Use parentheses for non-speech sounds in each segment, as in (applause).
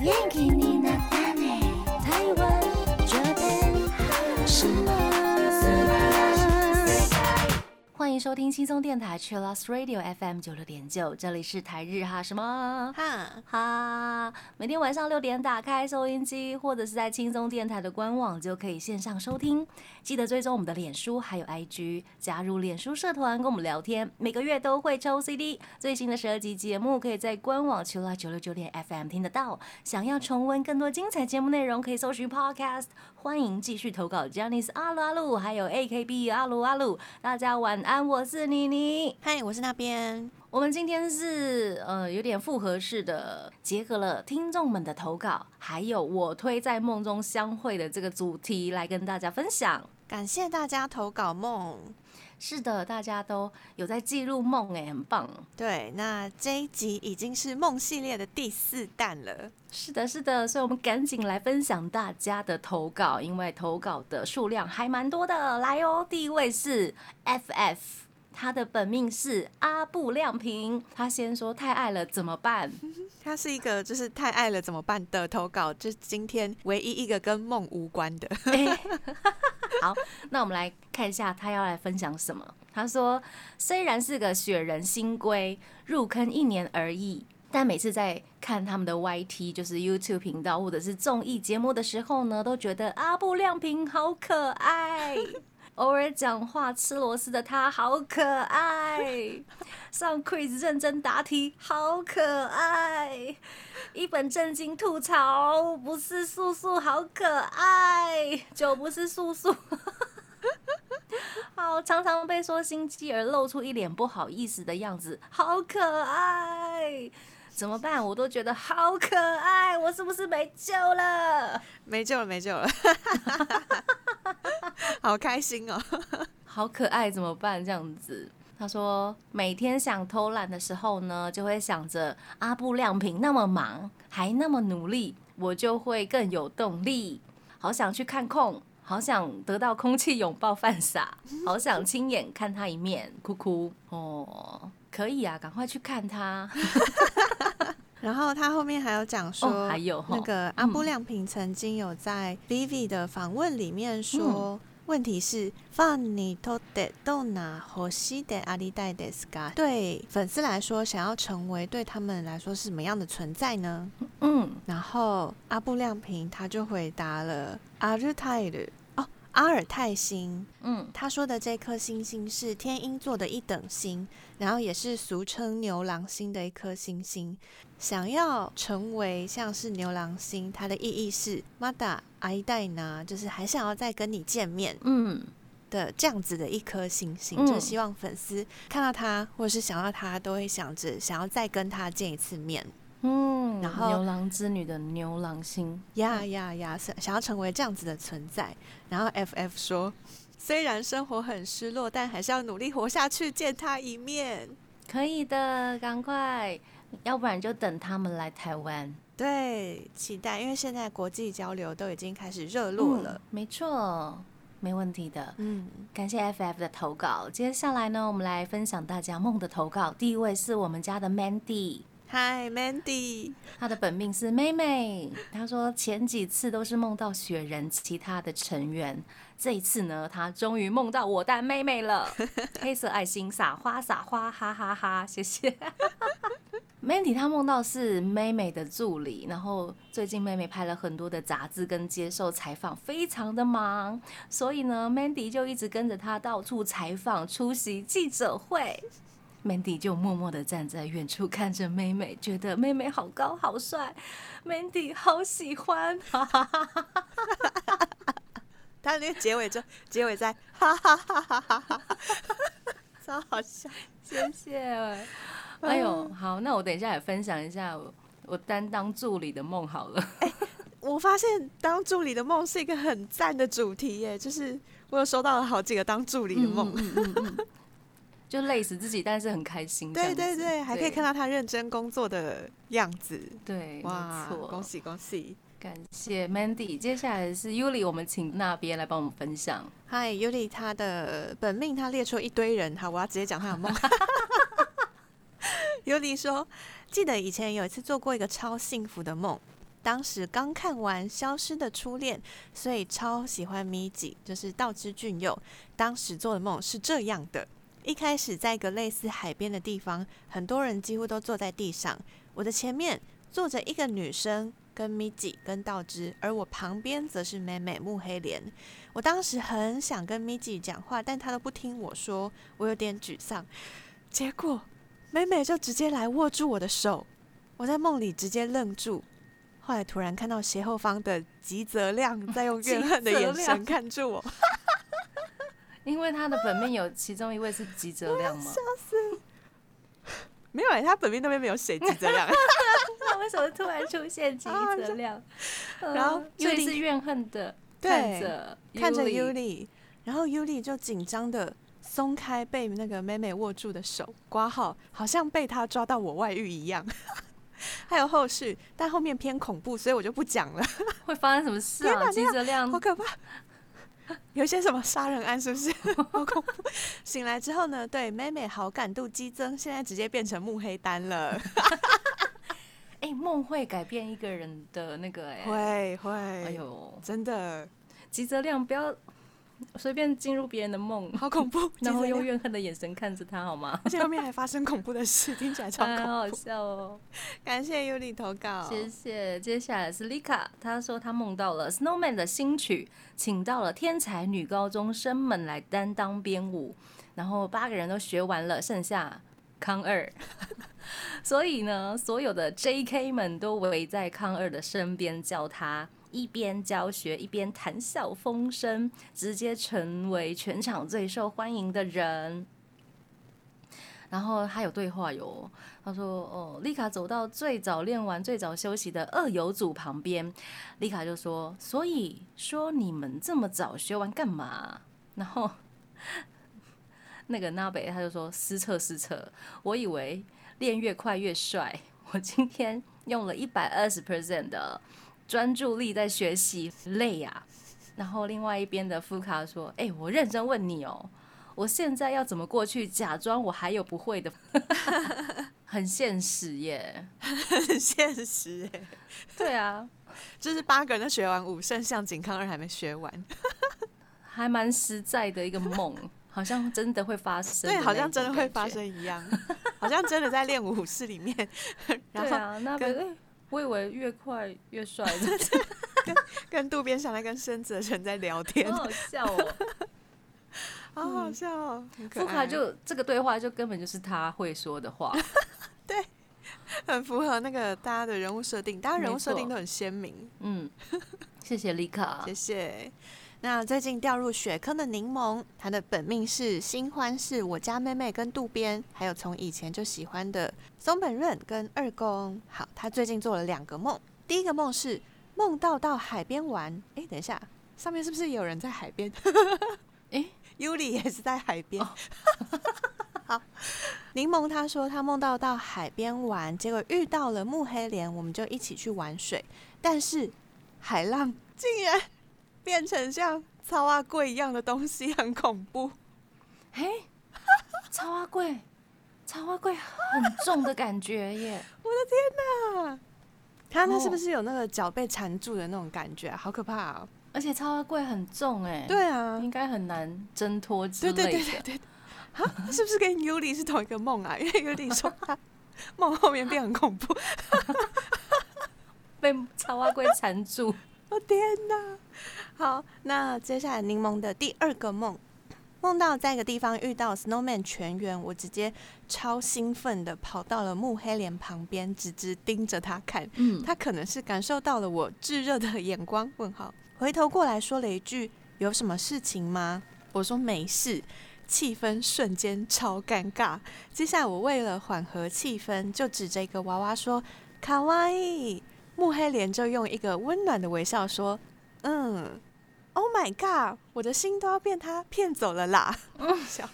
元気に。迎收听轻松电台 Chillus Radio FM 九六点九，这里是台日哈什么哈，哈。每天晚上六点打开收音机，或者是在轻松电台的官网就可以线上收听。记得追踪我们的脸书还有 IG，加入脸书社团跟我们聊天。每个月都会抽 CD，最新的十二集节目可以在官网 Chillus 九六九点 FM 听得到。想要重温更多精彩节目内容，可以搜寻 Podcast。欢迎继续投稿 j a n i c e 阿鲁阿鲁，还有 AKB 阿鲁阿鲁。大家晚安，我是妮妮。嗨，我是那边。我们今天是呃有点复合式的，结合了听众们的投稿，还有我推在梦中相会的这个主题来跟大家分享。感谢大家投稿梦。是的，大家都有在记录梦，哎，很棒。对，那这一集已经是梦系列的第四弹了。是的，是的，所以我们赶紧来分享大家的投稿，因为投稿的数量还蛮多的。来哦，第一位是 FF，他的本命是阿布亮平，他先说太爱了怎么办？(laughs) 他是一个就是太爱了怎么办的投稿，就是今天唯一一个跟梦无关的。(laughs) 好，那我们来看一下他要来分享什么。他说，虽然是个雪人新规，入坑一年而已，但每次在看他们的 YT，就是 YouTube 频道或者是综艺节目的时候呢，都觉得阿布亮平好可爱。(laughs) 偶尔讲话吃螺丝的他好可爱，上 quiz 认真答题好可爱，一本正经吐槽不是素素好可爱，就不是素素。(laughs) 好，常常被说心机而露出一脸不好意思的样子，好可爱。怎么办？我都觉得好可爱，我是不是没救了？没救了，没救了。(laughs) 好开心哦，(laughs) 好可爱，怎么办？这样子，他说每天想偷懒的时候呢，就会想着阿布亮平那么忙，还那么努力，我就会更有动力。好想去看空，好想得到空气拥抱 (laughs) 犯傻，好想亲眼看他一面，哭哭哦，可以啊，赶快去看他。(laughs) 然后他后面还有讲说，还有那个阿布亮平曾经有在 Vivi 的访问里面说。问题是，放你托的都拿火西的阿里代的 sky，对粉丝来说，想要成为对他们来说是什么样的存在呢？嗯，然后阿布亮平他就回答了阿日泰的哦，阿尔泰星。嗯，他说的这颗星星是天鹰座的一等星，然后也是俗称牛郎星的一颗星星。想要成为像是牛郎星，它的意义是马达阿伊代呢，就是还想要再跟你见面，嗯的这样子的一颗星星，就希望粉丝看到他或者是想到他，都会想着想要再跟他见一次面，嗯，然后牛郎织女的牛郎星，呀呀呀，想想要成为这样子的存在。然后 FF 说，虽然生活很失落，但还是要努力活下去，见他一面，可以的，赶快。要不然就等他们来台湾，对，期待，因为现在国际交流都已经开始热络了，没错，没问题的。嗯，感谢 FF 的投稿。接下来呢，我们来分享大家梦的投稿。第一位是我们家的 Mandy。Hi Mandy，她的本命是妹妹。她说前几次都是梦到雪人其他的成员，这一次呢，她终于梦到我带妹妹了。(laughs) 黑色爱心撒花撒花，哈哈哈！谢谢。(laughs) Mandy 她梦到是妹妹的助理，然后最近妹妹拍了很多的杂志跟接受采访，非常的忙，所以呢，Mandy 就一直跟着她到处采访，出席记者会。Mandy 就默默的站在远处看着妹妹，觉得妹妹好高好帅，Mandy 好喜欢，哈哈哈哈哈哈！他那个结尾就结尾在哈哈哈哈哈哈，超好笑，(laughs) 谢谢。哎呦，好，那我等一下也分享一下我我担当助理的梦好了。我发现当助理的梦是一个很赞的主题耶，就是我有收到了好几个当助理的梦。就累死自己，但是很开心。对对对，还可以看到他认真工作的样子。对，哇，恭喜恭喜！感谢 Mandy。接下来是 Yuli，我们请那边来帮我们分享。嗨，Yuli，他的本命他列出一堆人，好，我要直接讲他的梦。(laughs) Yuli 说，记得以前有一次做过一个超幸福的梦，当时刚看完《消失的初恋》，所以超喜欢咪吉，就是道之俊佑。当时做的梦是这样的：一开始在一个类似海边的地方，很多人几乎都坐在地上，我的前面坐着一个女生。跟咪吉跟道之，而我旁边则是美美木黑莲。我当时很想跟咪吉讲话，但她都不听我说，我有点沮丧。结果美美就直接来握住我的手，我在梦里直接愣住。后来突然看到斜后方的吉泽亮在用怨恨的眼神 (laughs) 看住我，因为他的本命有其中一位是吉泽亮吗？笑死！没有哎，他本命那边没有写吉泽亮。(laughs) 为什么突然出现吉泽亮？(laughs) 然后尤里是怨恨的看着看着尤里，然后尤里就紧张的松开被那个妹妹握住的手，挂号好像被他抓到我外遇一样。(laughs) 还有后续，但后面偏恐怖，所以我就不讲了。会发生什么事啊？吉泽亮好可怕，(laughs) 有些什么杀人案是不是？(laughs) 好恐怖！醒来之后呢？对妹妹好感度激增，现在直接变成慕黑单了。(laughs) 哎，梦会改变一个人的那个哎，会会，哎呦，真的，吉泽亮不要随便进入别人的梦，好恐怖，(laughs) 然后用怨恨的眼神看着他好吗？而且后面还发生恐怖的事，听起来超恐怖，(laughs) 好笑哦。感谢尤里投稿，谢谢。接下来是 Lika，，她说她梦到了 Snowman 的新曲，请到了天才女高中生们来担当编舞，然后八个人都学完了，剩下康二。(laughs) 所以呢，所有的 J.K. 们都围在康二的身边，叫他一边教学一边谈笑风生，直接成为全场最受欢迎的人。然后他有对话哟，他说：“哦，丽卡走到最早练完、最早休息的二游组旁边，丽卡就说：‘所以说你们这么早学完干嘛？’然后 (laughs) 那个纳北他就说：‘失策失策，我以为。’练越快越帅。我今天用了一百二十 percent 的专注力在学习，累呀。然后另外一边的副卡说：“哎，我认真问你哦，我现在要怎么过去假装我还有不会的？(laughs) 很现实耶，很现实耶。对啊，就是八个人都学完五剩向景康二还没学完，还蛮实在的一个梦。”好像真的会发生，对，好像真的会发生一样，好像真的在练武室里面。对啊，那边我以为越快越帅，(laughs) 跟跟渡边上来跟深泽成在聊天，好笑哦，(laughs) 好好笑哦。福卡就这个对话就根本就是他会说的话，(laughs) 对，很符合那个大家的人物设定，大家人物设定都很鲜明。嗯，谢谢丽卡，谢谢。那最近掉入雪坑的柠檬，他的本命是新欢，是我家妹妹跟渡边，还有从以前就喜欢的松本润跟二宫。好，他最近做了两个梦，第一个梦是梦到到海边玩。哎，等一下，上面是不是有人在海边？哎，(laughs) 尤里也是在海边。(laughs) 好，柠檬他说他梦到到海边玩，结果遇到了木黑莲，我们就一起去玩水，但是海浪竟然。变成像超阿贵一样的东西，很恐怖。嘿，超阿贵，超花贵很重的感觉耶！(laughs) 我的天哪，他那是不是有那个脚被缠住的那种感觉？好可怕啊！而且超花贵很重哎，对啊，应该很难挣脱之类的。对对对对对，啊，是不是跟尤里是同一个梦啊？因为尤里说他梦后面变很恐怖，(laughs) 被超花贵缠住。(laughs) 我天哪！好，那接下来柠檬的第二个梦，梦到在一个地方遇到 Snowman 全员，我直接超兴奋的跑到了木黑莲旁边，直直盯着他看。嗯，他可能是感受到了我炙热的眼光。问号，回头过来说了一句：“有什么事情吗？”我说没事。气氛瞬间超尴尬。接下来我为了缓和气氛，就指着一个娃娃说：“卡哇伊。”木黑莲就用一个温暖的微笑说：“嗯。” Oh my god！我的心都要被他骗走了啦！(laughs) 笑。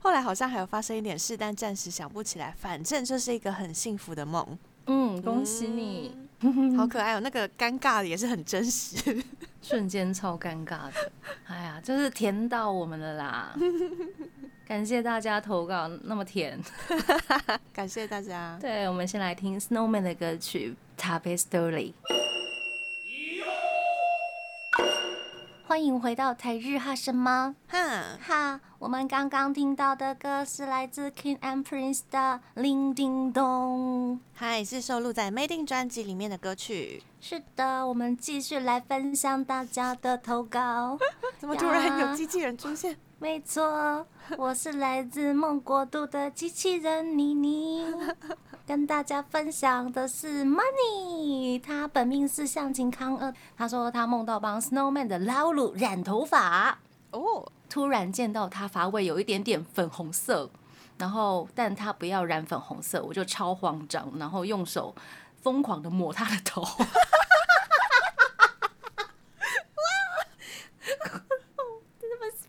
后来好像还有发生一点事，但暂时想不起来。反正就是一个很幸福的梦。嗯，恭喜你，(laughs) 好可爱哦！那个尴尬的也是很真实，(laughs) 瞬间超尴尬的。哎呀，就是甜到我们了啦！感谢大家投稿那么甜。感谢大家。对，我们先来听 Snowman 的歌曲《Tape 欢迎回到台日哈什么哈，哈？我们刚刚听到的歌是来自 King and Prince 的《铃叮咚》。嗨，是收录在《Made in》专辑里面的歌曲。是的，我们继续来分享大家的投稿。(laughs) 怎么突然有机器人出现？没错，我是来自梦国度的机器人妮妮，(laughs) 跟大家分享的是 Money，他本命是向晴康二，他说他梦到帮 Snowman 的老鲁染头发，哦，突然见到他发尾有一点点粉红色，然后但他不要染粉红色，我就超慌张，然后用手疯狂的抹他的头。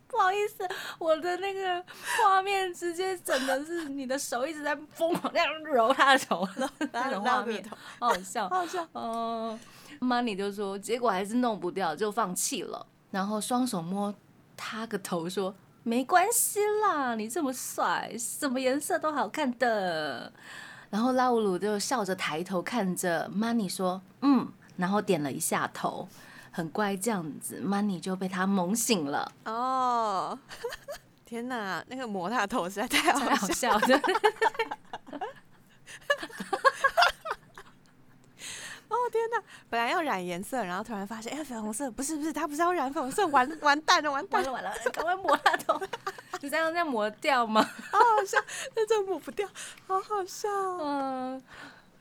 不好意思，我的那个画面直接整的是你的手一直在疯狂这样揉他的头，那种画面，好好笑，(laughs) 好笑。嗯，Money 就说，结果还是弄不掉，就放弃了。然后双手摸他个头，说没关系啦，你这么帅，什么颜色都好看的。然后拉乌鲁就笑着抬头看着 Money 说，嗯，然后点了一下头。很乖，这样子，Money 就被他萌醒了。哦，(laughs) 天哪，那个磨他的头实在太好笑了。(laughs) 哦天哪，本来要染颜色，然后突然发现，哎，粉红色，不是不是，他不是要染粉红色，完 (laughs) 完蛋了，完蛋了，完了，赶快抹他头。你这样这样抹掉吗？好好笑，那真抹不掉，好好笑，嗯。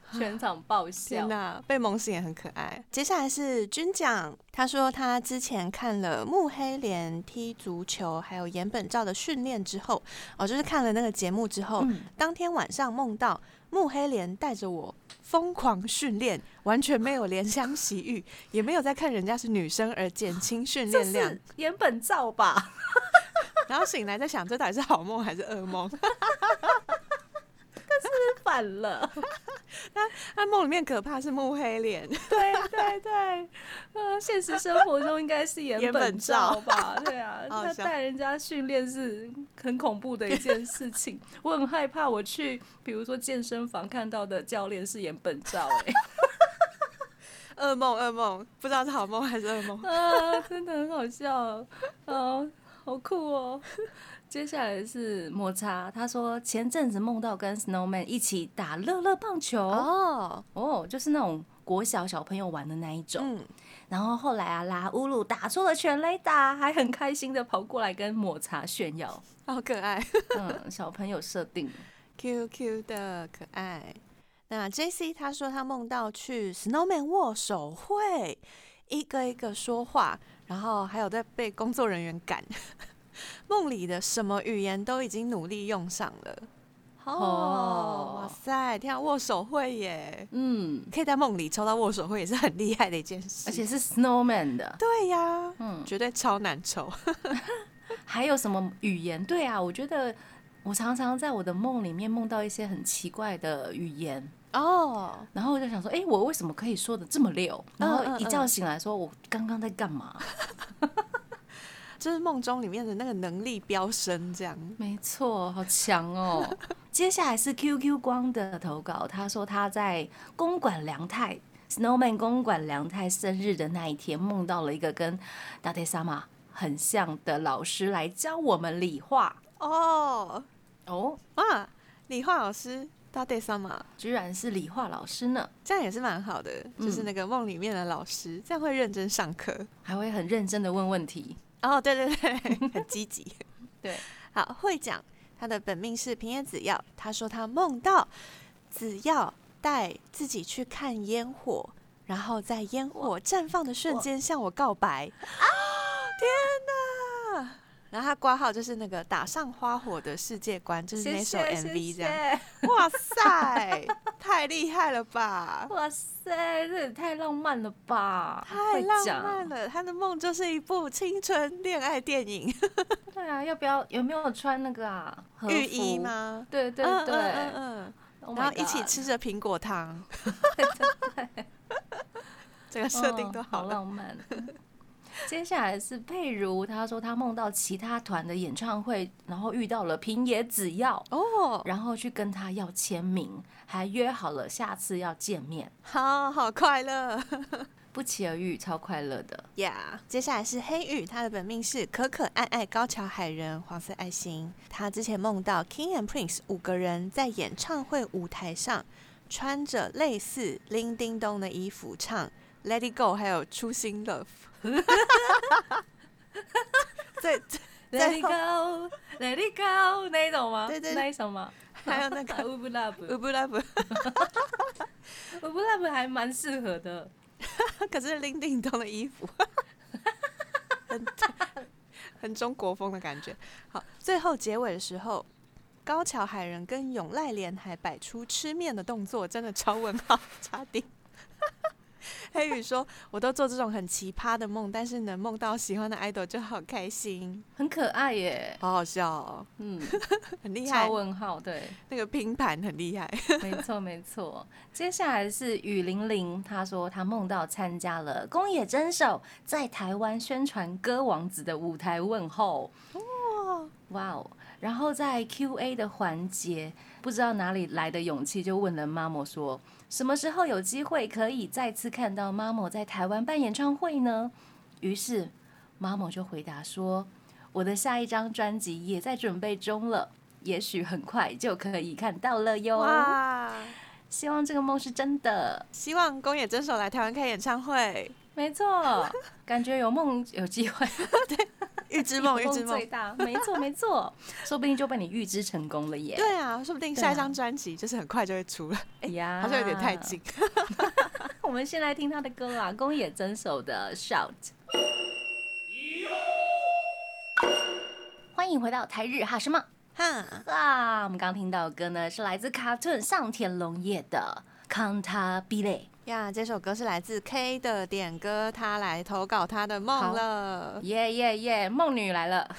(laughs) 全场爆笑，呐，被萌醒也很可爱。接下来是军奖，他说他之前看了木黑莲踢足球，还有岩本照的训练之后，哦，就是看了那个节目之后，当天晚上梦到木黑莲带着我疯狂训练，完全没有怜香惜玉，也没有在看人家是女生而减轻训练量。岩本照吧，(laughs) 然后醒来在想，这到底是好梦还是噩梦？(laughs) 是反了，他他梦里面可怕是木黑脸，(laughs) 对对对，呃，现实生活中应该是 (laughs) 演本照吧？对啊，他带人家训练是很恐怖的一件事情，(laughs) 我很害怕我去，比如说健身房看到的教练是演本照，哎，噩梦噩梦，不知道是好梦还是噩梦啊，真的很好笑，啊，好酷哦。接下来是抹茶，他说前阵子梦到跟 Snowman 一起打乐乐棒球哦哦，就是那种国小小朋友玩的那一种。嗯然后后来啊，拉乌鲁打出了全垒打，还很开心的跑过来跟抹茶炫耀，好可爱。嗯，小朋友设定，Q Q 的可爱。那 J C 他说他梦到去 Snowman 握手会，一个一个说话，然后还有在被工作人员赶。(laughs) 梦里的什么语言都已经努力用上了，哦，哇塞，天啊，握手会耶，嗯，可以在梦里抽到握手会也是很厉害的一件事，而且是 Snowman 的，对呀，嗯，绝对超难抽。(laughs) (laughs) 还有什么语言？对啊，我觉得我常常在我的梦里面梦到一些很奇怪的语言。哦，然后我就想说，哎，我为什么可以说的这么溜？然后一觉醒来说，我刚刚在干嘛？就是梦中里面的那个能力飙升，这样。没错，好强哦！(laughs) 接下来是 QQ 光的投稿，他说他在公馆良太 Snowman 公馆良太生日的那一天，梦到了一个跟大地萨玛很像的老师来教我们理化。哦。哦。啊！理化老师大对萨玛。居然是理化老师呢，这样也是蛮好的，就是那个梦里面的老师，这样会认真上课，还会很认真的问问题。哦，对对对，(laughs) 很积极。(laughs) 对，好会讲。他的本命是平野紫耀，他说他梦到紫耀带自己去看烟火，然后在烟火绽放的瞬间向我告白。啊！天哪！然后他挂号就是那个打上花火的世界观，就是那首 MV 这样。哇 (laughs) 塞，太厉害了吧！哇塞，这也太浪漫了吧！太浪漫了，他的梦就是一部青春恋爱电影。(laughs) 对啊，要不要有没有穿那个啊浴衣吗？对对对，嗯嗯，然后一起吃着苹果汤。(laughs) 这个设定都好浪漫。(laughs) 接下来是佩如，她说她梦到其他团的演唱会，然后遇到了平野紫耀，哦，然后去跟他要签名，还约好了下次要见面，好好快乐 (laughs) 不期而遇，超快乐的。呀接下来是黑羽，他的本命是可可爱爱高桥海人，黄色爱心。他之前梦到 King and Prince 五个人在演唱会舞台上，穿着类似叮叮咚的衣服唱 Let It Go，还有初心 Love。(laughs) 最 Let it go, let it go，那一种吗？对对那一首吗？还有那个 u b love，u b Love，u b love 还蛮适合的。(laughs) 可是叮叮咚的衣服，很很中国风的感觉。好，最后结尾的时候，高桥海人跟永濑廉还摆出吃面的动作，真的超问号，差点。(laughs) 黑羽说：“我都做这种很奇葩的梦，但是能梦到喜欢的 idol 就好开心，(laughs) 很可爱耶，好好笑哦，嗯，(laughs) 很厉害超。问号，对，那个拼盘很厉害。没错没错。接下来是雨玲玲，她说她梦到参加了宫野真守在台湾宣传歌王子的舞台问候，哇，哇哦！然后在 Q&A 的环节，不知道哪里来的勇气，就问了妈妈说，什么时候有机会可以再次看到妈妈在台湾办演唱会呢？于是妈妈就回答说，我的下一张专辑也在准备中了，也许很快就可以看到了哟。哇！希望这个梦是真的。希望宫野真守来台湾开演唱会，没错，感觉有梦有机会，(laughs) 对预知梦，(laughs) 预有知梦最。大。没错没错，(laughs) 说不定就被你预知成功了耶。对啊，说不定下一张专辑就是很快就会出了，哎呀，好像有点太近。。我们先来听他的歌啦，宫野真守的《Shout》。欢迎回到台日哈什么哈，啊？我们刚听到的歌呢，是来自 Cartoon 上田龙也的《康呀，这首歌是来自 K 的点歌，他来投稿他的梦了》，。耶耶耶，梦女来了。(laughs)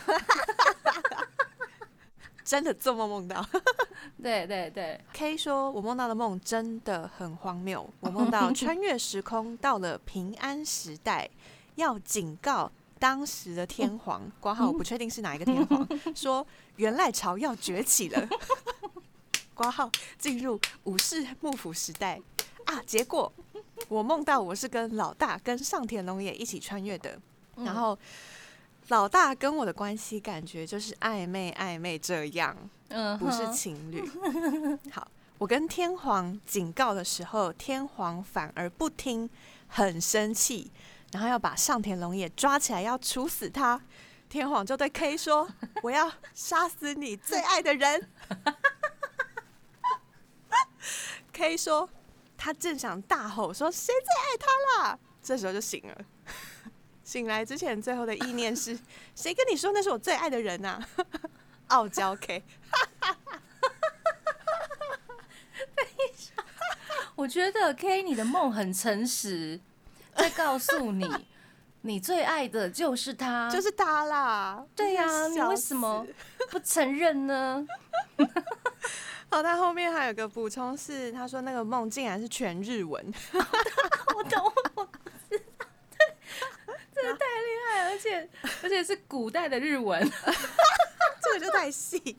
真的做梦梦到 (laughs) 对对对，K 说，我梦到的梦真的很荒谬。我梦到穿越时空到了平安时代，要警告当时的天皇，挂号我不确定是哪一个天皇，(laughs) 说元赖朝要崛起了，挂号进入武士幕府时代啊。结果我梦到我是跟老大跟上田龙也一起穿越的，然后。老大跟我的关系感觉就是暧昧暧昧这样，嗯，不是情侣。(laughs) 好，我跟天皇警告的时候，天皇反而不听，很生气，然后要把上田龙也抓起来，要处死他。天皇就对 K 说：“我要杀死你最爱的人。”K 说：“他正想大吼说谁最爱他啦？”这时候就醒了。(laughs) 醒来之前，最后的意念是：(laughs) 谁跟你说那是我最爱的人啊？(laughs) 傲娇 K。我觉得 K 你的梦很诚实，在告诉你，你最爱的就是他，就是他啦。对呀、呀、你为什么不承认呢？好，(laughs) 他后面还有个补充是，他说那个梦竟然是全日文，(laughs) (laughs) 我懂，我知道，对，真的太厉害了，而且而且是古代的日文，这个就太细，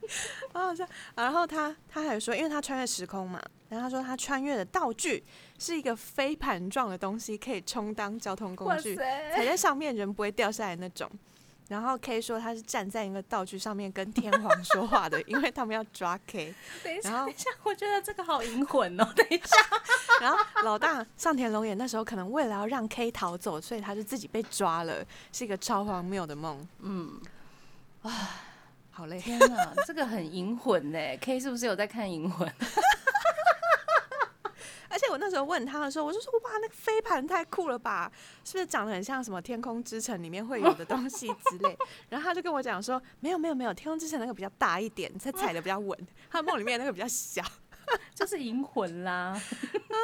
好好笑。然后他他还有说，因为他穿越时空嘛，然后他说他穿越的道具是一个飞盘状的东西，可以充当交通工具，踩！在上面人不会掉下来那种。然后 K 说他是站在一个道具上面跟天皇说话的，因为他们要抓 K。(laughs) 等一下，等一下，我觉得这个好银魂哦。等一下，(laughs) 然后老大上田龙也那时候可能为了要让 K 逃走，所以他就自己被抓了，是一个超荒谬的梦。嗯，啊好累。天哪，这个很银魂呢。K 是不是有在看银魂？而且我那时候问他的时候，我就说哇，那个飞盘太酷了吧，是不是长得很像什么《天空之城》里面会有 (laughs) 的东西之类？然后他就跟我讲说，没有没有没有，《天空之城》那个比较大一点，才踩的比较稳，(laughs) 他梦里面那个比较小，就是银魂啦。(laughs) 啊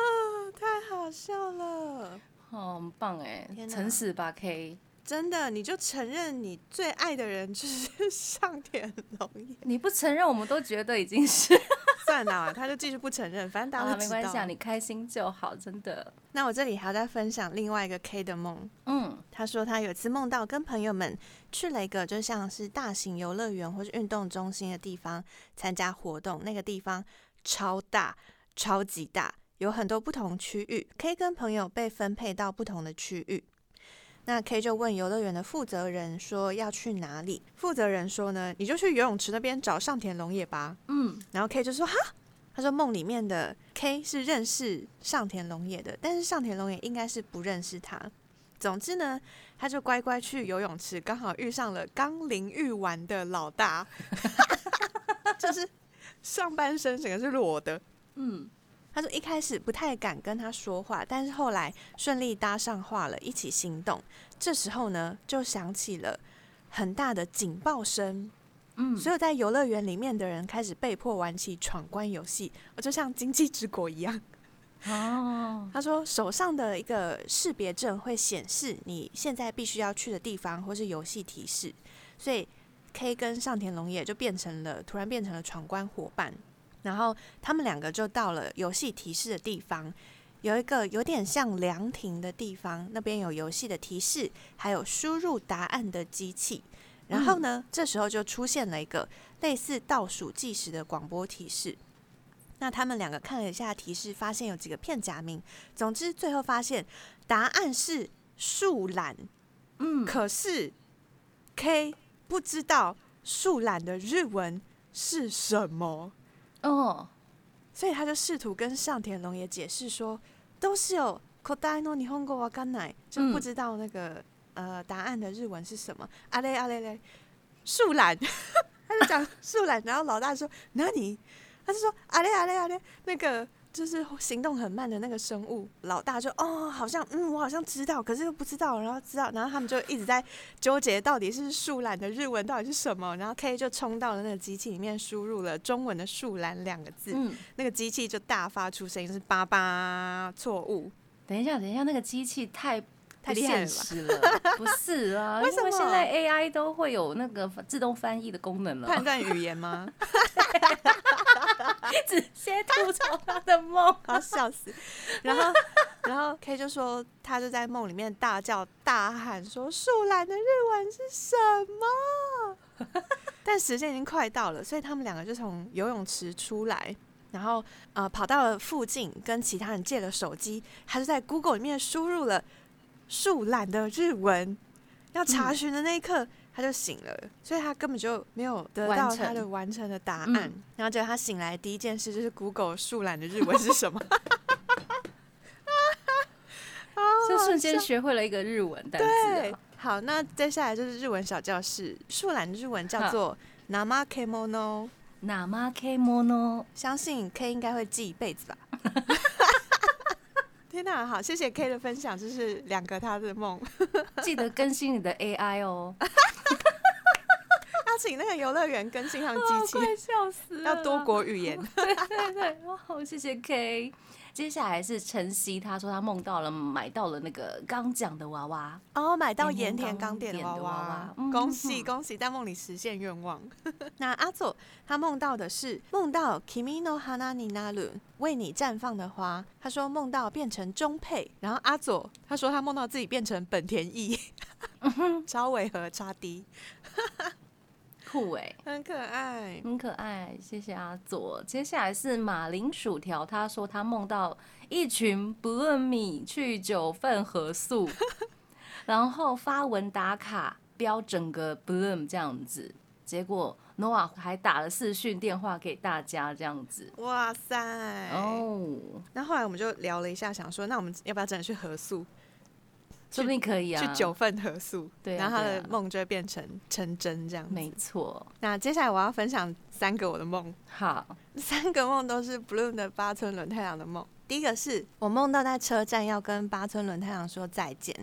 太好笑了。哦，很棒哎诚实吧 K。真的，你就承认你最爱的人 (laughs) 就是上田龙也，你不承认，我们都觉得已经是 (laughs) 算了，他就继续不承认，反正大家。没关系啊，你开心就好，真的。那我这里还要再分享另外一个 K 的梦。嗯，他说他有一次梦到跟朋友们去了一个就像是大型游乐园或是运动中心的地方参加活动，那个地方超大，超级大，有很多不同区域可以跟朋友被分配到不同的区域。那 K 就问游乐园的负责人说要去哪里？负责人说呢，你就去游泳池那边找上田龙也吧。嗯，然后 K 就说哈，他说梦里面的 K 是认识上田龙也的，但是上田龙也应该是不认识他。总之呢，他就乖乖去游泳池，刚好遇上了刚淋浴完的老大，(laughs) 就是上半身整个是裸的。嗯。他说一开始不太敢跟他说话，但是后来顺利搭上话了，一起行动。这时候呢，就响起了很大的警报声。嗯，所有在游乐园里面的人开始被迫玩起闯关游戏，我就像经济之国一样。(laughs) 哦，他说手上的一个识别证会显示你现在必须要去的地方，或是游戏提示。所以 K 跟上田龙也就变成了突然变成了闯关伙伴。然后他们两个就到了游戏提示的地方，有一个有点像凉亭的地方，那边有游戏的提示，还有输入答案的机器。然后呢，这时候就出现了一个类似倒数计时的广播提示。那他们两个看了一下提示，发现有几个片假名。总之，最后发现答案是树懒。嗯，可是 K 不知道树懒的日文是什么。哦，所以他就试图跟上田龙也解释说，都是有 kodai no nihongo wa ganai，就不知道那个呃答案的日文是什么。阿嘞阿嘞嘞，树懒，(laughs) 他就讲树懒，然后老大说那你，他就说阿嘞阿嘞阿嘞，那个。就是行动很慢的那个生物，老大就哦，好像嗯，我好像知道，可是又不知道，然后知道，然后他们就一直在纠结到底是树懒的日文到底是什么，然后 K 就冲到了那个机器里面，输入了中文的树懒两个字，那个机器就大发出声音是叭叭，错误。等一下，等一下，那个机器太太现实了，不是啊？(laughs) 为什么现在 AI 都会有那个自动翻译的功能了？判断语言吗？(laughs) 直接吐槽他的梦，(laughs) 要笑死。然后，然后 K 就说，他就在梦里面大叫大喊说：“树懒的日文是什么？”但时间已经快到了，所以他们两个就从游泳池出来，然后呃跑到了附近，跟其他人借了手机，他就在 Google 里面输入了树懒的日文，要查询的那一刻。他就醒了，所以他根本就没有得到他的完成的答案。然后结果他醒来第一件事就是 Google 树懒的日文是什么，(laughs) 就瞬间学会了一个日文单词。好，那接下来就是日文小教室。树懒的日文叫做 Namakemono，Namakemono，相信 K 应该会记一辈子吧。(laughs) 天哪，好，谢谢 K 的分享，就是两个他的梦，(laughs) 记得更新你的 AI 哦。(laughs) 要请那个游乐园更新他们机器，快笑死了，要多国语言。对 (laughs) 对对，好，谢谢 K。接下来是晨曦，他说他梦到了买到了那个刚讲的娃娃哦，买到盐田刚点的娃娃，恭喜恭喜，在梦里实现愿望。(laughs) 那阿佐他梦到的是梦到 Kimino Hanani Naru 为你绽放的花，他说梦到变成中配，然后阿佐他说他梦到自己变成本田翼，(laughs) 超违和差低。酷哎，很可爱，很可爱，谢谢阿左。接下来是马铃薯条，他说他梦到一群不论米去九份合宿，(laughs) 然后发文打卡标整个 bloom 这样子，结果 Noah 还打了视讯电话给大家这样子。哇塞！哦，那后来我们就聊了一下，想说那我们要不要真的去合宿？说不定可以啊，去九份合宿，对，然后他的梦就会变成成真这样。没错。那接下来我要分享三个我的梦。好，三个梦都是 Blue 的八村轮太郎的梦。第一个是我梦到在车站要跟八村轮太郎说再见，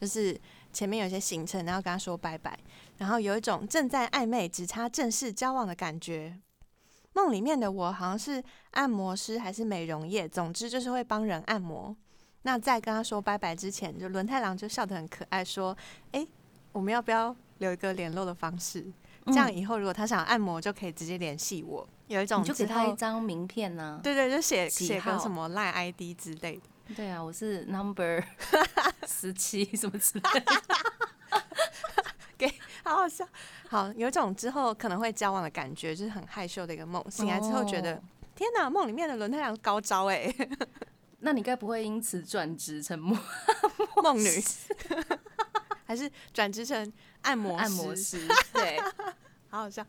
就是前面有些行程，然后跟他说拜拜，然后有一种正在暧昧，只差正式交往的感觉。梦里面的我好像是按摩师还是美容业，总之就是会帮人按摩。那在跟他说拜拜之前，就轮太郎就笑得很可爱，说：“哎，我们要不要留一个联络的方式？这样以后如果他想按摩，就可以直接联系我。”有一种你就给他一张名片呢、对对，就写写个什么赖 ID 之类的。对啊，我是 number (laughs) 十七什么之类的。(laughs) 好好笑。好，有一种之后可能会交往的感觉，就是很害羞的一个梦。醒来之后觉得，哦天哪，梦里面的轮太郎高招哎、那你该不会因此转职成梦 (laughs) 梦女，(laughs) 还是转职成按摩按摩师？(laughs) 对，好好笑。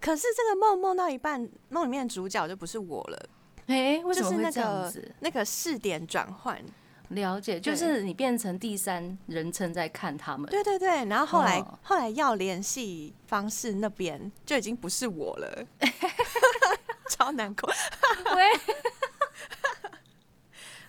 可是这个梦梦到一半，梦里面的主角就不是我了，哎、为什么会就是那个这样子？那个视点转换。了解，就是你变成第三人称在看他们。对对对，然后后来、哦后来要联系方式那边就已经不是我了，超难过。喂，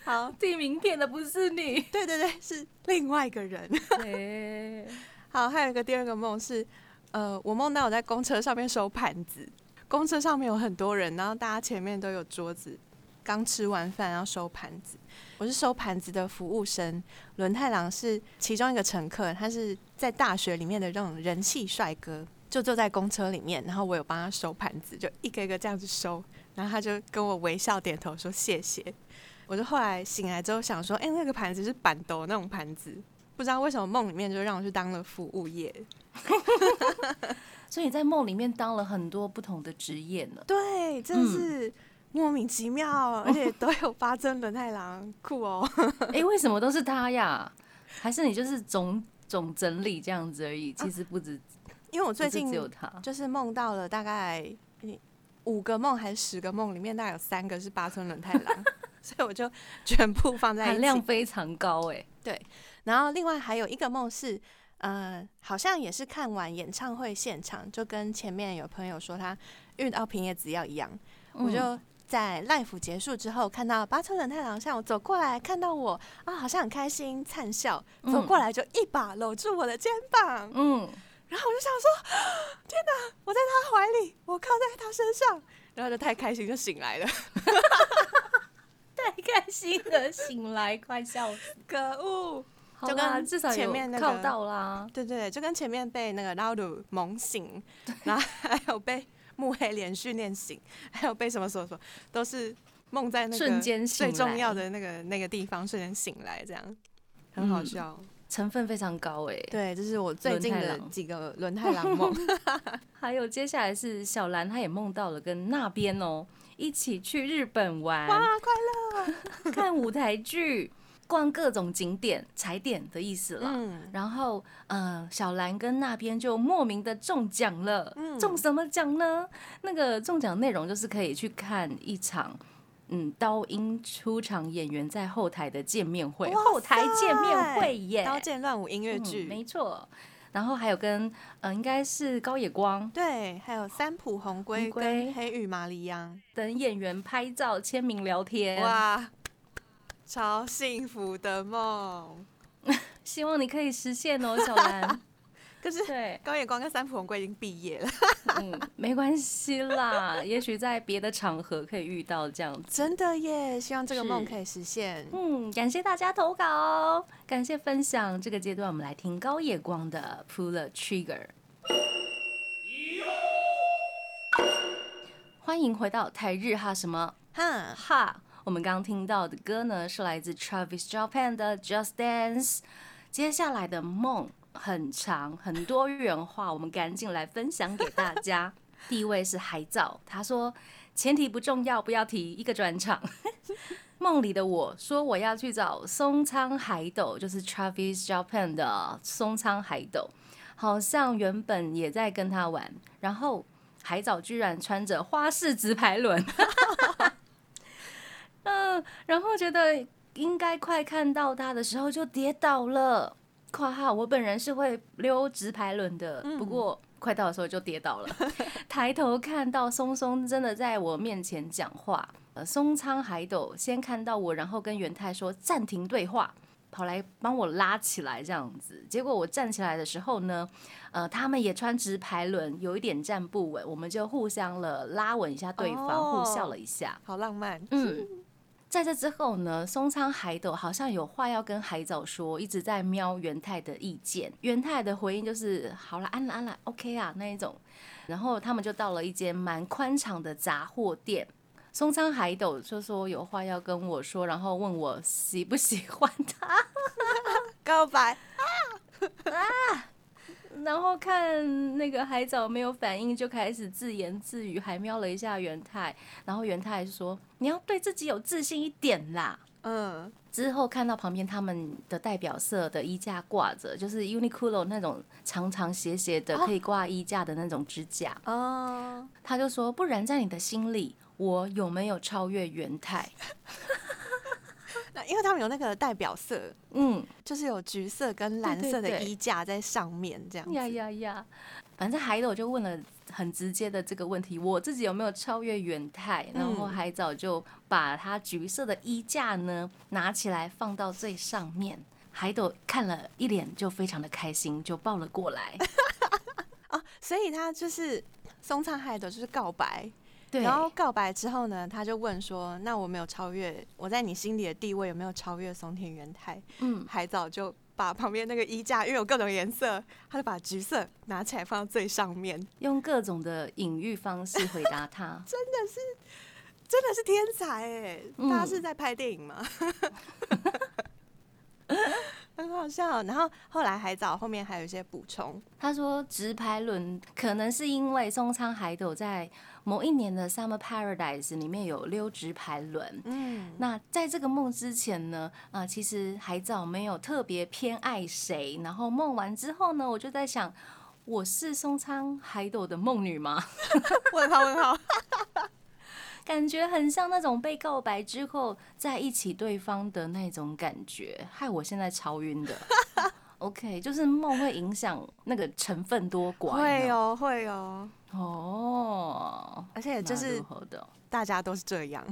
好，递名片的不是你。对对对，是另外一个人。对，(laughs) 好，还有一个第二个梦是，呃，我梦到我在公车上面收盘子，公车上面有很多人，然后大家前面都有桌子，刚吃完饭要收盘子，我是收盘子的服务生，轮太郎是其中一个乘客，他是在大学里面的这种人气帅哥，就坐在公车里面，然后我有帮他收盘子，就一个一个这样子收，然后他就跟我微笑点头说谢谢。我就后来醒来之后想说，哎、那个盘子是板斗那种盘子，不知道为什么梦里面就让我去当了服务业。(laughs) 所以你在梦里面当了很多不同的职业呢。对，真是莫名其妙，而且都有八尊轮太郎，酷哦。(laughs) 哎、为什么都是他呀？还是你就是总总整理这样子而已？其实不止，因为我最近只有他。就是梦到了大概诶五个梦还是十个梦，里面大概有三个是八村轮太郎，(laughs) 所以我就 (laughs) 全部放在一含量。非常高哎、对然后另外还有一个梦是。呃，好像也是看完演唱会现场，就跟前面有朋友说他遇到平野紫耀一样，我嗯就在 live 结束之后，看到八村轮太郎向我走过来，看到我啊，好像很开心灿笑，走嗯过来就一把搂住我的肩膀，嗯，然后我就想说，天哪，我在他怀里，我靠在他身上，然后就太开心就醒来了，(laughs) 太开心了，醒来快笑死。可恶！好就跟至少前面那个靠到啦。对对，就跟前面被那个老鲁猛醒，(laughs) 然后还有被木黑连续念醒，还有被什么什么什么，都是梦在那个瞬间醒最重要的那个那个地方瞬间醒来，这样很好嗯笑。成分非常高哎、对，这是我最近的几个轮太郎梦。(laughs) 还有接下来是小兰，她也梦到了跟那边哦一起去日本玩，哇，快乐！(laughs) 看舞台剧，逛各种景点，踩点的意思了。嗯，然后，呃，小兰跟那边就莫名的中奖了。嗯中什么奖呢？那个中奖内容就是可以去看一场，嗯，刀音出场演员在后台的见面会，后台见面会耶，刀剑乱舞音乐嗯剧，没错。然后还有跟，呃，应该是高野光对，还有三浦红龟红龟跟黑羽麻里央，等演员拍照、签名、聊天。哇，超幸福的梦。(laughs) 希望你可以实现哦，小兰。(laughs) 可是对，高野光跟三浦红贵已经毕业了，嗯，没关系啦，(laughs) 也许在别的场合可以遇到这样子。真的耶！希望这个梦可以实现。嗯，感谢大家投稿哦，感谢分享。这个阶段我们来听高野光的《Pull the Trigger》。欢迎回到台日哈什么哈，哈？我们刚刚听到的歌呢，是来自 Travis Japan 的《Just Dance》。接下来的梦很长，很多元化，我们赶紧来分享给大家。(laughs) 第一位是海藻，他说前提不重要，不要提一个专场。(laughs) 梦里的我说我要去找松仓海斗，就是 Travis Japan 的松仓海斗，好像原本也在跟他玩，然后海藻居然穿着花式直排轮，(laughs) 嗯、然后觉得应该快看到他的时候就跌倒了。（括号我本人是会溜直排轮的，不过快到的时候就跌倒了。(laughs) 抬头看到松松真的在我面前讲话，呃，松仓海斗先看到我，然后跟元太说暂停对话，跑来帮我拉起来这样子。结果我站起来的时候呢，呃，他们也穿直排轮，有一点站不稳，我们就互相了拉稳一下对方，哦互笑了一下。好浪漫。嗯，在这之后呢，松仓海斗好像有话要跟海藻说，一直在瞄元太的意见。元太的回应就是好了，安了安了，OK 啊那一种。然后他们就到了一间蛮宽敞的杂货店。松仓海斗就说有话要跟我说，然后问我喜不喜欢他 (laughs) 告白。(laughs) 然后看那个海藻没有反应，就开始自言自语，还瞄了一下元太。然后元太说：“你要对自己有自信一点啦。”嗯。之后看到旁边他们的代表色的衣架挂着，就是 Uniqlo 那种长长斜斜的可以挂衣架的那种支架。哦。他就说：“不然在你的心里。”我有没有超越元太？(laughs) 那因为他们有那个代表色，嗯，就是有橘色跟蓝色的衣架在上面，这样。呀呀呀！反正海斗就问了很直接的这个问题：我自己有没有超越元太？然后海藻就把他橘色的衣架呢拿起来放到最上面。海斗看了一脸就非常的开心，就抱了过来。(laughs) 哦，所以他就是松仓海斗就是告白。然后告白之后呢，他就问说：“那我没有超越我在你心里的地位，有没有超越松田元太？”嗯，海藻就把旁边那个衣架，因为有各种颜色，(laughs) 他就把橘色拿起来放到最上面，用各种的隐喻方式回答他。(laughs) 真的是，真的是天才哎！他是在拍电影吗？(laughs) 很好笑。然后后来海藻后面还有一些补充，他说直拍轮可能是因为松仓海斗在。某一年的 Summer Paradise 里面有溜直排轮，嗯，那在这个梦之前呢，啊，其实海藻没有特别偏爱谁，然后梦完之后呢，我就在想，我是松仓海斗的梦女吗？问 (laughs) 号问号，(laughs) 感觉很像那种被告白之后在一起对方的那种感觉，害我现在超晕的。(laughs) OK，就是梦会影响那个成分多寡，会哦，会哦。哦，而且就是大家都是这样。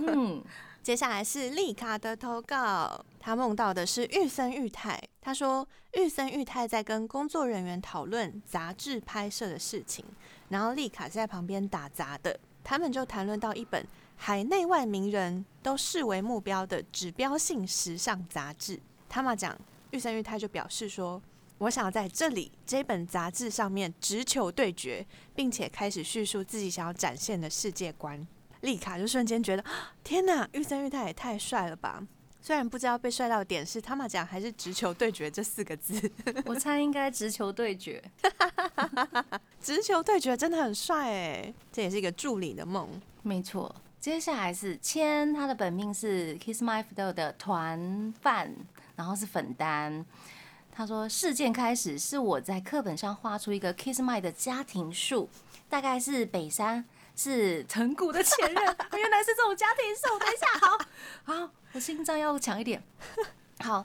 嗯，(laughs) 接下来是丽卡的投稿，他梦到的是玉森玉太。他说玉森玉太在跟工作人员讨论杂志拍摄的事情，然后丽卡在旁边打杂的，他们就谈论到一本海内外名人都视为目标的指标性时尚杂志。他们讲玉森玉太就表示说。我想要在这里这本杂志上面直球对决，并且开始叙述自己想要展现的世界观。丽卡就瞬间觉得，天哪，玉森玉太也太帅了吧！虽然不知道被帅到点是他们讲还是直球对决这四个字，(laughs) 我猜应该直球对决。(laughs) 直球对决真的很帅哎，这也是一个助理的梦。没错，接下来是千，他的本命是 Kiss My Fidel 的团饭，然后是粉丹。他说：“事件开始是我在课本上画出一个 Kiss My 的家庭树，大概是北山是藤谷的前任，(laughs) 原来是这种家庭树。等一下，好好，我心脏要强一点。好，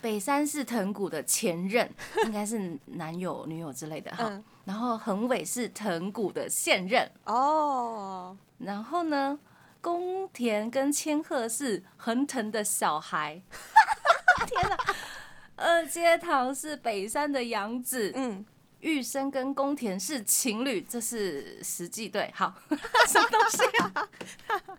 北山是藤谷的前任，应该是男友、女友之类的哈。然后横尾是藤谷的现任哦。然后呢，宫田跟千鹤是横藤的小孩。(laughs) 天哪！”二阶堂是北山的养子，嗯，玉生跟宫田是情侣，这是实际对，好，(laughs) 什么东西啊？(laughs)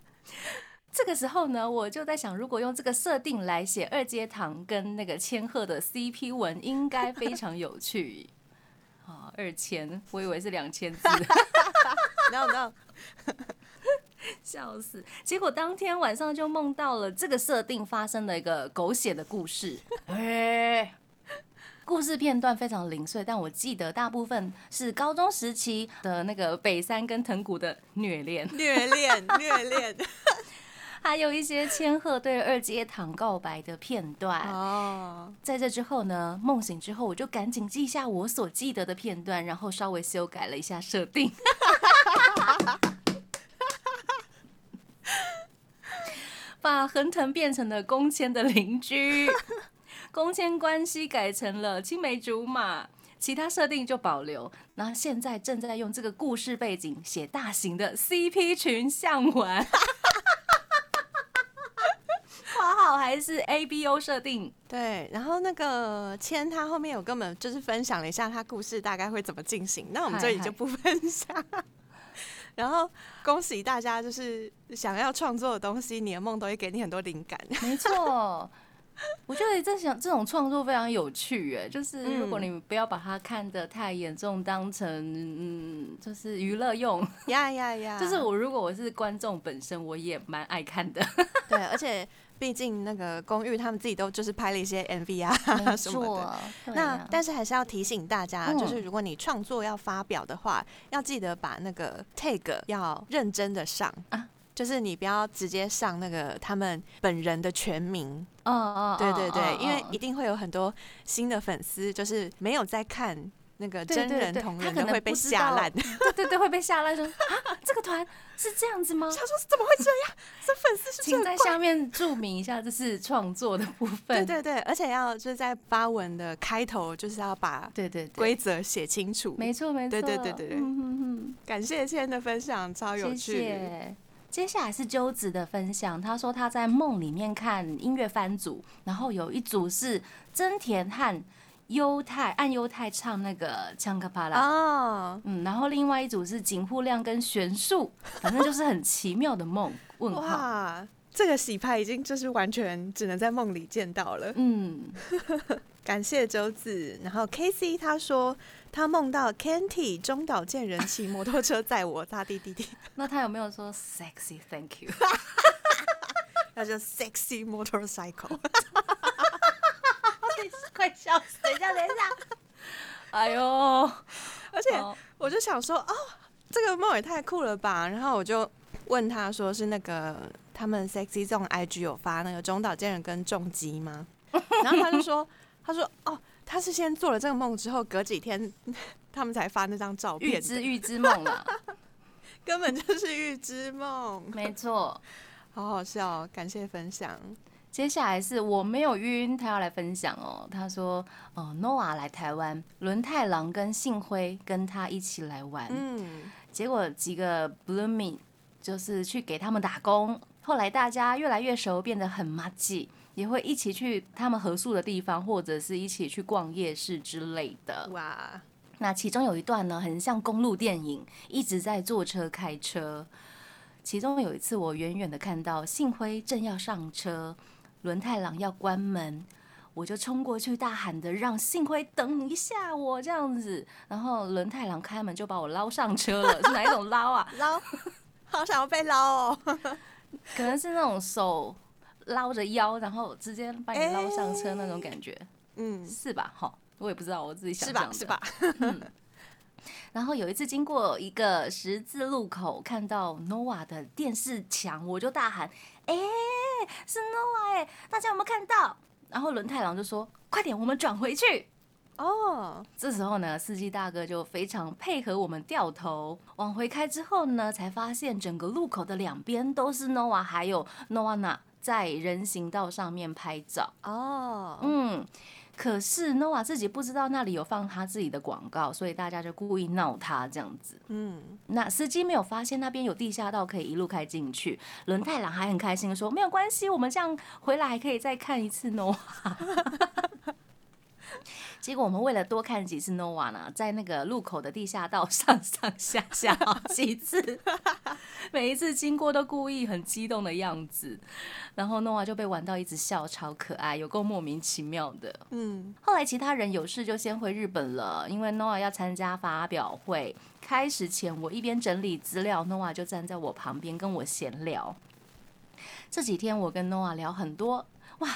这个时候呢，我就在想，如果用这个设定来写二阶堂跟那个千鹤的 CP 文，应该非常有趣。啊，(laughs) 二千，我以为是两千字。No No。(laughs) 笑死！结果当天晚上就梦到了这个设定发生的一个狗血的故事。(laughs) 哎，故事片段非常零碎，但我记得大部分是高中时期的那个北山跟藤谷的虐恋、虐恋、虐恋，(laughs) 还有一些千鹤对二阶堂告白的片段。哦，在这之后呢，梦醒之后，我就赶紧记下我所记得的片段，然后稍微修改了一下设定。把横藤变成了宫千的邻居，宫千关系改成了青梅竹马，其他设定就保留。然后现在正在用这个故事背景写大型的 CP 群像文，(laughs) 花好还是 ABO 设定？对，然后那个千他后面有跟我们就是分享了一下他故事大概会怎么进行，那我们这里就不分享。然后恭喜大家，就是想要创作的东西，你的梦都会给你很多灵感。(laughs) 没错。我觉得这想这种创作非常有趣，哎，就是如果你不要把它看得太严重，当成嗯，就是娱乐用，呀呀呀，就是我如果我是观众本身，我也蛮爱看的。(laughs) 对，而且毕竟那个公寓他们自己都就是拍了一些 MV 啊 (laughs) 什么的。那但是还是要提醒大家，就是如果你创作要发表的话，要记得把那个 tag 要认真的上啊。就是你不要直接上那个他们本人的全名，对对对，因为一定会有很多新的粉丝，就是没有在看那个真人同人，的会被吓烂，(laughs) 对对对，会被吓烂，说啊，这个团是这样子吗？他说怎么会这样？这粉丝是请在下面注明一下，这是创作的部分，对对对，而且要就是在发文的开头，就是要把对对规则写清楚，没错没错，对对对。对对，感谢千的分享，超有趣。接下来是鸠子的分享，他说他在梦里面看音乐番组，然后有一组是真田和优太，按优太唱那个《枪卡帕拉》哦，嗯，然后另外一组是井户亮跟玄树，反正就是很奇妙的梦。问号，这个洗牌已经就是完全只能在梦里见到了。嗯，(laughs) 感谢周子，然后 K C 他说。他梦到 Kenty 中岛健人骑摩托车载我，大滴滴滴。那他有没有说 sexy thank you？(laughs) 那就 sexy motorcycle。快笑死！等一下，等一下。哎呦！而且我就想说，哦，这个梦也太酷了吧！然后我就问他说，是那个他们 sexy 这种 IG 有发那个中岛健人跟重击吗？(laughs) 然后他就说，他说，哦。他是先做了这个梦之后，隔几天 (laughs) 他们才发那张照片。预知预知梦了，(laughs) 根本就是预知梦。没错，好好笑，感谢分享。接下来是我没有晕，他要来分享哦。他说：“哦，Noah 来台湾，轮太郎跟幸辉跟他一起来玩。嗯，结果几个 Blooming 就是去给他们打工。后来大家越来越熟，变得很默契。”也会一起去他们合宿的地方，或者是一起去逛夜市之类的。哇，那其中有一段呢，很像公路电影，一直在坐车开车。其中有一次，我远远的看到幸辉正要上车，轮太郎要关门，我就冲过去大喊的让幸亏等一下我这样子，然后轮太郎开门就把我捞上车了。(laughs) 是哪一种捞啊？捞，好想要被捞哦。(laughs) 可能是那种手。捞着腰，然后直接把你捞上车那种感觉，嗯，是吧？哈，我也不知道，我自己想是吧？是吧？(laughs) 然后有一次经过一个十字路口，看到 Nova 的电视墙，我就大喊：“哎，是 Nova 哎！大家有没有看到？”然后轮太郎就说：“快点，我们转回去。”哦，这时候呢，司机大哥就非常配合我们掉头往回开。之后呢，才发现整个路口的两边都是 Nova，还有 Nova 在人行道上面拍照哦，嗯，可是 Nova 自己不知道那里有放他自己的广告，所以大家就故意闹他这样子，嗯，那司机没有发现那边有地下道可以一路开进去，轮太郎还很开心的说没有关系，我们这样回来还可以再看一次 Nova。(laughs) (laughs) 结果我们为了多看几次 Nova 呢，在那个路口的地下道上上下下好几次，(laughs) 每一次经过都故意很激动的样子，然后 Nova 就被玩到一直笑，超可爱，有够莫名其妙的。嗯，后来其他人有事就先回日本了，因为 Nova 要参加发表会。开始前我一边整理资料，Nova 就站在我旁边跟我闲聊。这几天我跟 Nova 聊很多，哇！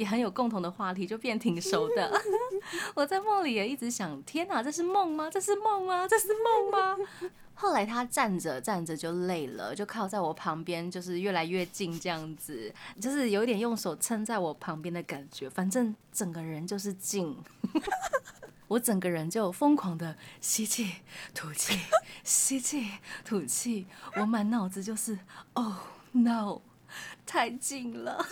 也很有共同的话题，就变挺熟的。(laughs) (laughs) 我在梦里也一直想：天哪，这是梦吗？这是梦吗？这是梦吗？(laughs) 后来他站着站着就累了，就靠在我旁边，就是越来越近这样子，就是有点用手撑在我旁边的感觉。反正整个人就是静，我整个人就疯狂的吸气、吐气、吸气、吐气。我满脑子就是：Oh no，太近了。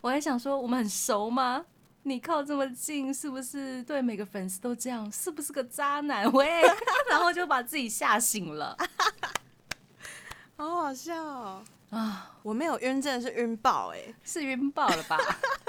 我还想说，我们很熟吗？你靠这么近，是不是对每个粉丝都这样？是不是个渣男？喂，(laughs) 然后就把自己吓醒了，(laughs) 好好笑啊！我没有晕，真的是晕爆哎，是晕爆了吧？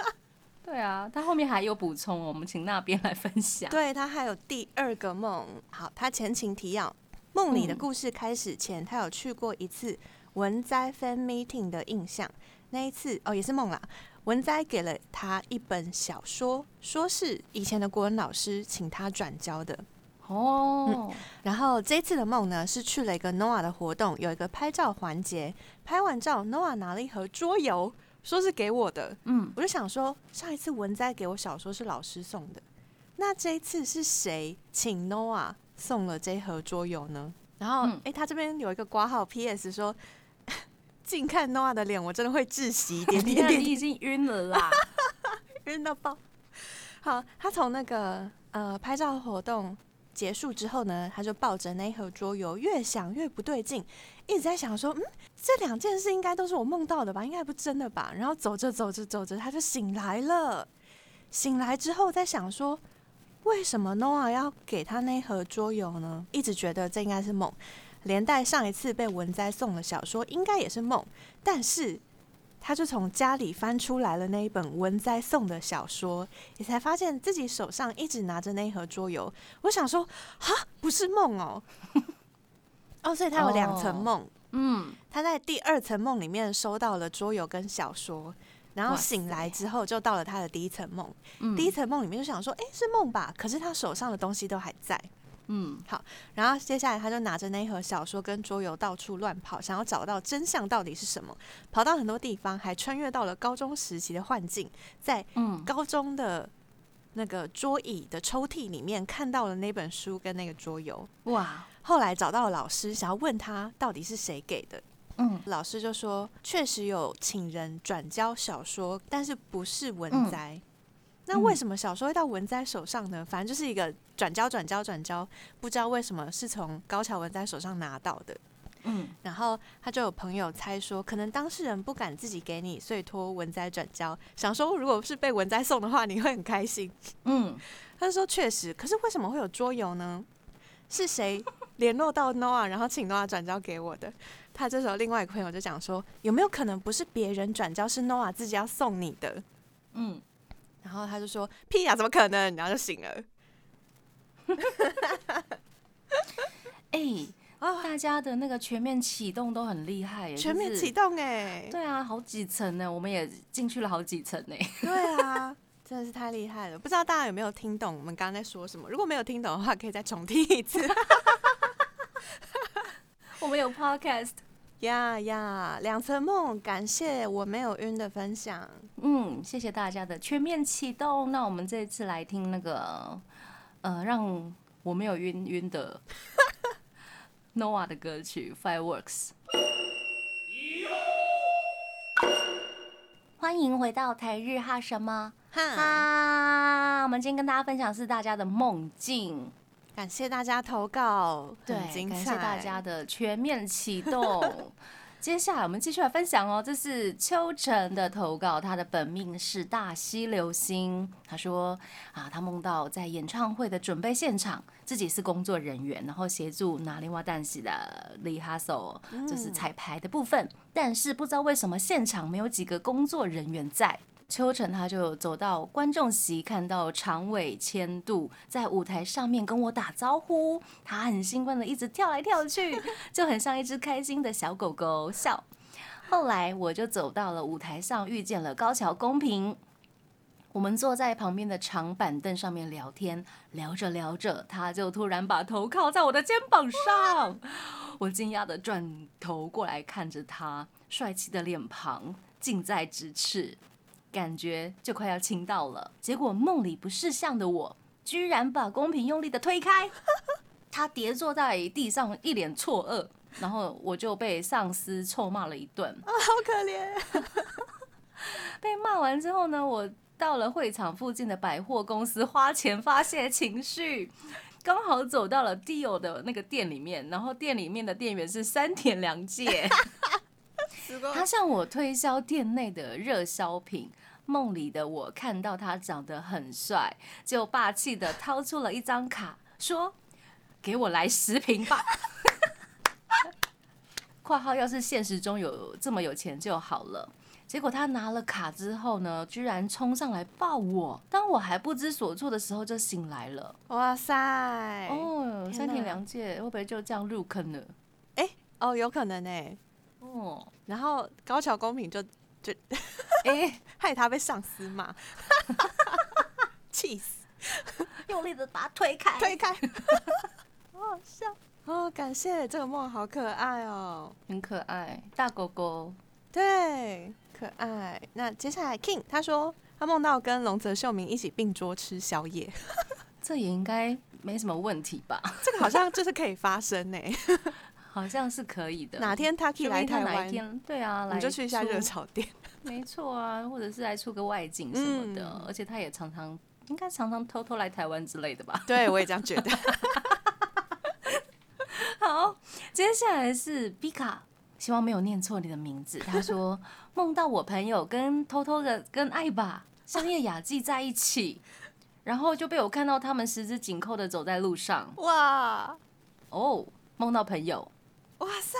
(laughs) 对啊，他后面还有补充，我们请那边来分享。对他还有第二个梦，好，他前情提要。梦里的故事开始前，他有去过一次文哉 fan meeting 的印象。那一次哦，也是梦啦。文哉给了他一本小说，说是以前的国文老师请他转交的。哦，然后这次的梦呢，是去了一个 Noah 的活动，有一个拍照环节。拍完照，Noah 拿了一盒桌游，说是给我的。嗯，我就想说，上一次文哉给我小说是老师送的，那这一次是谁请 Noah 送了这盒桌游呢？然后，哎、嗯他这边有一个挂号 P.S. 说，近看 Noah 的脸，我真的会窒息，点你点点看你已经晕了啦。(laughs) 晕到爆。好，他从那个呃拍照活动结束之后呢，他就抱着那一盒桌游，越想越不对劲，一直在想说，嗯，这两件事应该都是我梦到的吧，应该不是真的吧？然后走着走着走着，他就醒来了。醒来之后，在想说，为什么 Noah 要给他那盒桌游呢？一直觉得这应该是梦，连带上一次被文哉送的小说应该也是梦，但是他就从家里翻出来了那一本文哉送的小说，也才发现自己手上一直拿着那一盒桌游。我想说，哈，不是梦哦，哦，所以他有两层梦。嗯，他在第二层梦里面收到了桌游跟小说，然后醒来之后就到了他的第一层梦。嗯第一层梦里面就想说，诶，是梦吧？可是他手上的东西都还在。嗯，好然后接下来他就拿着那一盒小说跟桌游到处乱跑，想要找到真相到底是什么。跑到很多地方，还穿越到了高中时期的幻境，在嗯，高中的那个桌椅的抽屉里面看到了那本书跟那个桌游。哇，后来找到了老师，想要问他到底是谁给的。嗯，老师就说，确实有请人转交小说，但是不是文嗯摘。那为什么小说会到文哉手上呢？反正就是一个转交、转交、转交，不知道为什么是从高桥文哉手上拿到的。嗯，然后他就有朋友猜说，可能当事人不敢自己给你，所以托文哉转交，想说如果是被文哉送的话，你会很开心。嗯，他就说确实，可是为什么会有桌游呢？是谁联络到 Noah，然后请 Noah 转交给我的？他这时候另外一个朋友就讲说，有没有可能不是别人转交，是 Noah 自己要送你的？嗯，然后他就说屁呀、怎么可能？然后就醒了。(laughs) 哎、(laughs) 啊大家的那个全面启动都很厉害耶，全面就是启动哎、对啊，好几层呢，我们也进去了好几层呢。(laughs) 对啊，真的是太厉害了。不知道大家有没有听懂我们刚刚在说什么？如果没有听懂的话，可以再重听一次。我们有 podcast，呀呀，两层梦，感谢我没有晕的分享。嗯，谢谢大家的全面启动。那我们这次来听那个，呃，让我没有晕晕的 (laughs) Noah 的歌曲《Fireworks》。欢迎回到台日哈什么哈，哈？我们今天跟大家分享是大家的梦境，感谢大家投稿，对。感谢大家的全面启动。(laughs) 接下来我们继续来分享哦，这是秋晨的投稿，他的本命是大溪流星。他说啊，他梦到在演唱会的准备现场，自己是工作人员，然后协助拿另外旦喜的李哈手，就是彩排的部分，但是不知道为什么现场没有几个工作人员在。秋晨他就走到观众席，看到长尾千度在舞台上面跟我打招呼，他很兴奋的一直跳来跳去，(laughs) 就很像一只开心的小狗狗笑。后来我就走到了舞台上，遇见了高桥公平。我们坐在旁边的长板凳上面聊天，聊着聊着，他就突然把头靠在我的肩膀上。我惊讶的转头过来看着他，帅气的脸庞近在咫尺，感觉就快要亲到了。结果梦里不识相的我，居然把公平用力的推开，(laughs) 他跌坐在地上，一脸错愕。然后我就被上司臭骂了一顿。啊 (laughs) 好可怜。(laughs) 被骂完之后呢，我到了会场附近的百货公司花钱发泄情绪，刚好走到了 Dior 的那个店里面，然后店里面的店员是三田凉介，他向我推销店内的热销品。梦里的我看到他长得很帅，就霸气的掏出了一张卡，说：“给我来十瓶吧。(laughs) ”（括号要是现实中有这么有钱就好了。）结果他拿了卡之后呢，居然冲上来抱我。当我还不知所措的时候，就醒来了。哇塞！哦，天山田哪凉介会不会就这样入坑了？哦，有可能哎。哦，然后高桥公平就就 (laughs) 哎、害他被上司骂，(laughs) 气死，用力的把他推开，推开，(laughs) 好好笑哦！感谢这个梦好可爱哦，很可爱，大狗狗。对，可爱。那接下来 King 他说他梦到跟龙泽秀明一起并桌吃宵夜，这也应该没什么问题吧？这个好像就是可以发生呢。好像是可以的。哪天他可以来台湾，天对啊，来就去一下热炒店。(laughs) 没错啊，或者是来出个外景什么的，嗯而且他也常常应该常常偷偷来台湾之类的吧。对，我也这样觉得。(laughs) 好，接下来是 B 卡，希望没有念错你的名字。他说梦到我朋友跟偷偷的跟艾爸香叶雅纪在一起，然后就被我看到他们十指紧扣的走在路上。哇哦，梦到朋友，哇塞，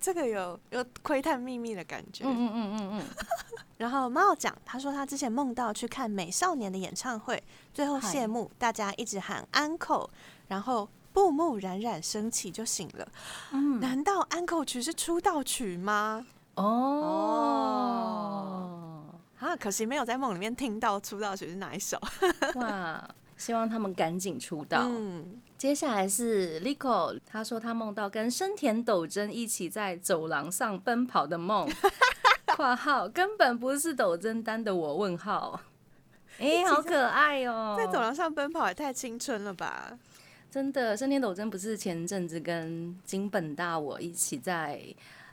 这个有有窥探秘密的感觉。嗯嗯嗯嗯嗯，(laughs) 然后猫讲，他说他之前梦到去看美少年的演唱会，最后谢幕，大家一直喊 uncle，然后布幕冉冉升起就醒了。嗯难道 uncle 曲是出道曲吗？哦，啊，可惜没有在梦里面听到出道曲是哪一首。哇，希望他们赶紧出道。嗯，接下来是 Lico，他说他梦到跟生田斗真一起在走廊上奔跑的梦。(laughs) （括号根本不是斗真丹的我？问号。(laughs) 哎、好可爱哦、在走廊上奔跑也太青春了吧！真的，生田斗真不是前阵子跟金本大我一起在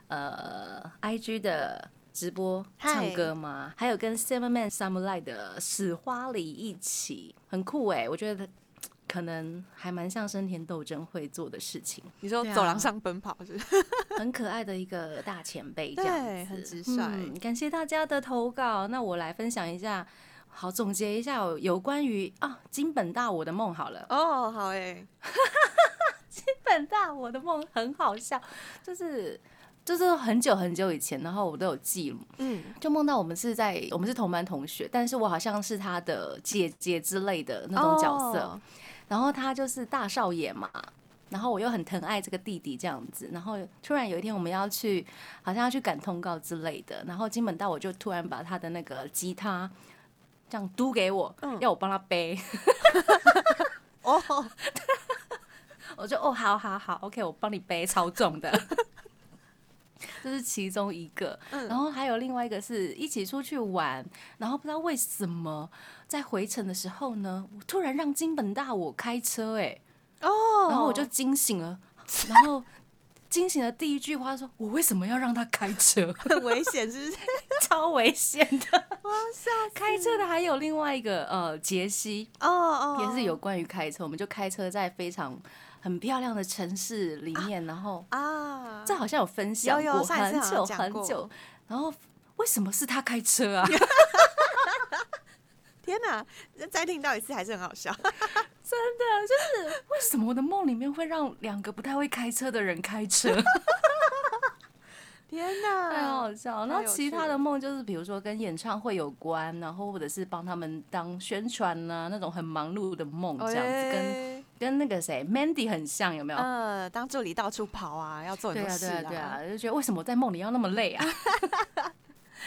呃 IG 的直播唱歌吗？还有跟 Seven Man Samurai 的史花里一起，很酷哎、我觉得可能还蛮像生田斗真会做的事情，你说走廊上奔跑是？(laughs) 很可爱的一个大前辈，这样子对很直率嗯感谢大家的投稿，那我来分享一下。好，总结一下有有关于啊金本大我的梦好了。哦，好哎，(laughs) 本大我的梦很好笑，就是就是很久很久以前，然后我都有记录，嗯，就梦到我们是在我们是同班同学，但是我好像是他的姐姐之类的那种角色，哦。然后他就是大少爷嘛。然后我又很疼爱这个弟弟这样子，然后突然有一天我们要去，好像要去赶通告之类的，然后金本道我就突然把他的那个吉他这样嘟给我，嗯要我帮他背，(laughs) 哦，(laughs) 我就哦，好好好，OK，我帮你背，超重的。这是其中一个，嗯然后还有另外一个是一起出去玩，然后不知道为什么在回程的时候呢，我突然让金本大我开车、哎，哦，然后我就惊醒了，然后惊醒的第一句话说：“我为什么要让他开车？(laughs) 很危险，是不是？(laughs) 超危险的！”哇塞，开车的还有另外一个呃杰西，哦哦，也是有关于开车，我们就开车在非常很漂亮的城市里面，然后啊，这好像有分享有有过很久很久，然后为什么是他开车啊？(laughs) 天哪，再听到一次还是很好笑。(laughs) 真的就是为什么我的梦里面会让两个不太会开车的人开车？(laughs) 天哪，太好笑了。然后其他的梦就是比如说跟演唱会有关，然后或者是帮他们当宣传呐、那种很忙碌的梦这样子，跟哎跟那个谁 Mandy 很像，有没有？呃，当助理到处跑啊，要做很对啊，多事对啊，对啊，就觉得为什么我在梦里要那么累啊？(laughs)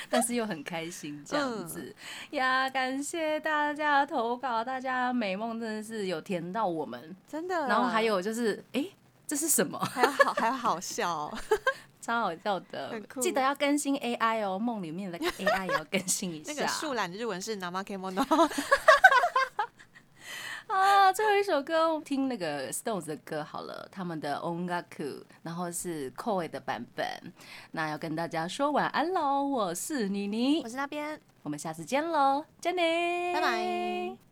但是又很开心这样子、呀！感谢大家的投稿，大家美梦真的是有甜到我们。真的。然后还有就是，哎、这是什么？还有好还有好笑哦，(laughs) 超好笑的记得要更新 AI 哦，梦里面的 AI 也要更新一下。那个树懒的日文是 namakemono。(laughs) (laughs) 啊，最后一首歌我听那个 Stones 的歌好了，他们的 Ongaku，然后是 Koi 的版本。那要跟大家说晚安喽，我是妮妮我，是那边，我们下次见喽，珍妮，拜拜。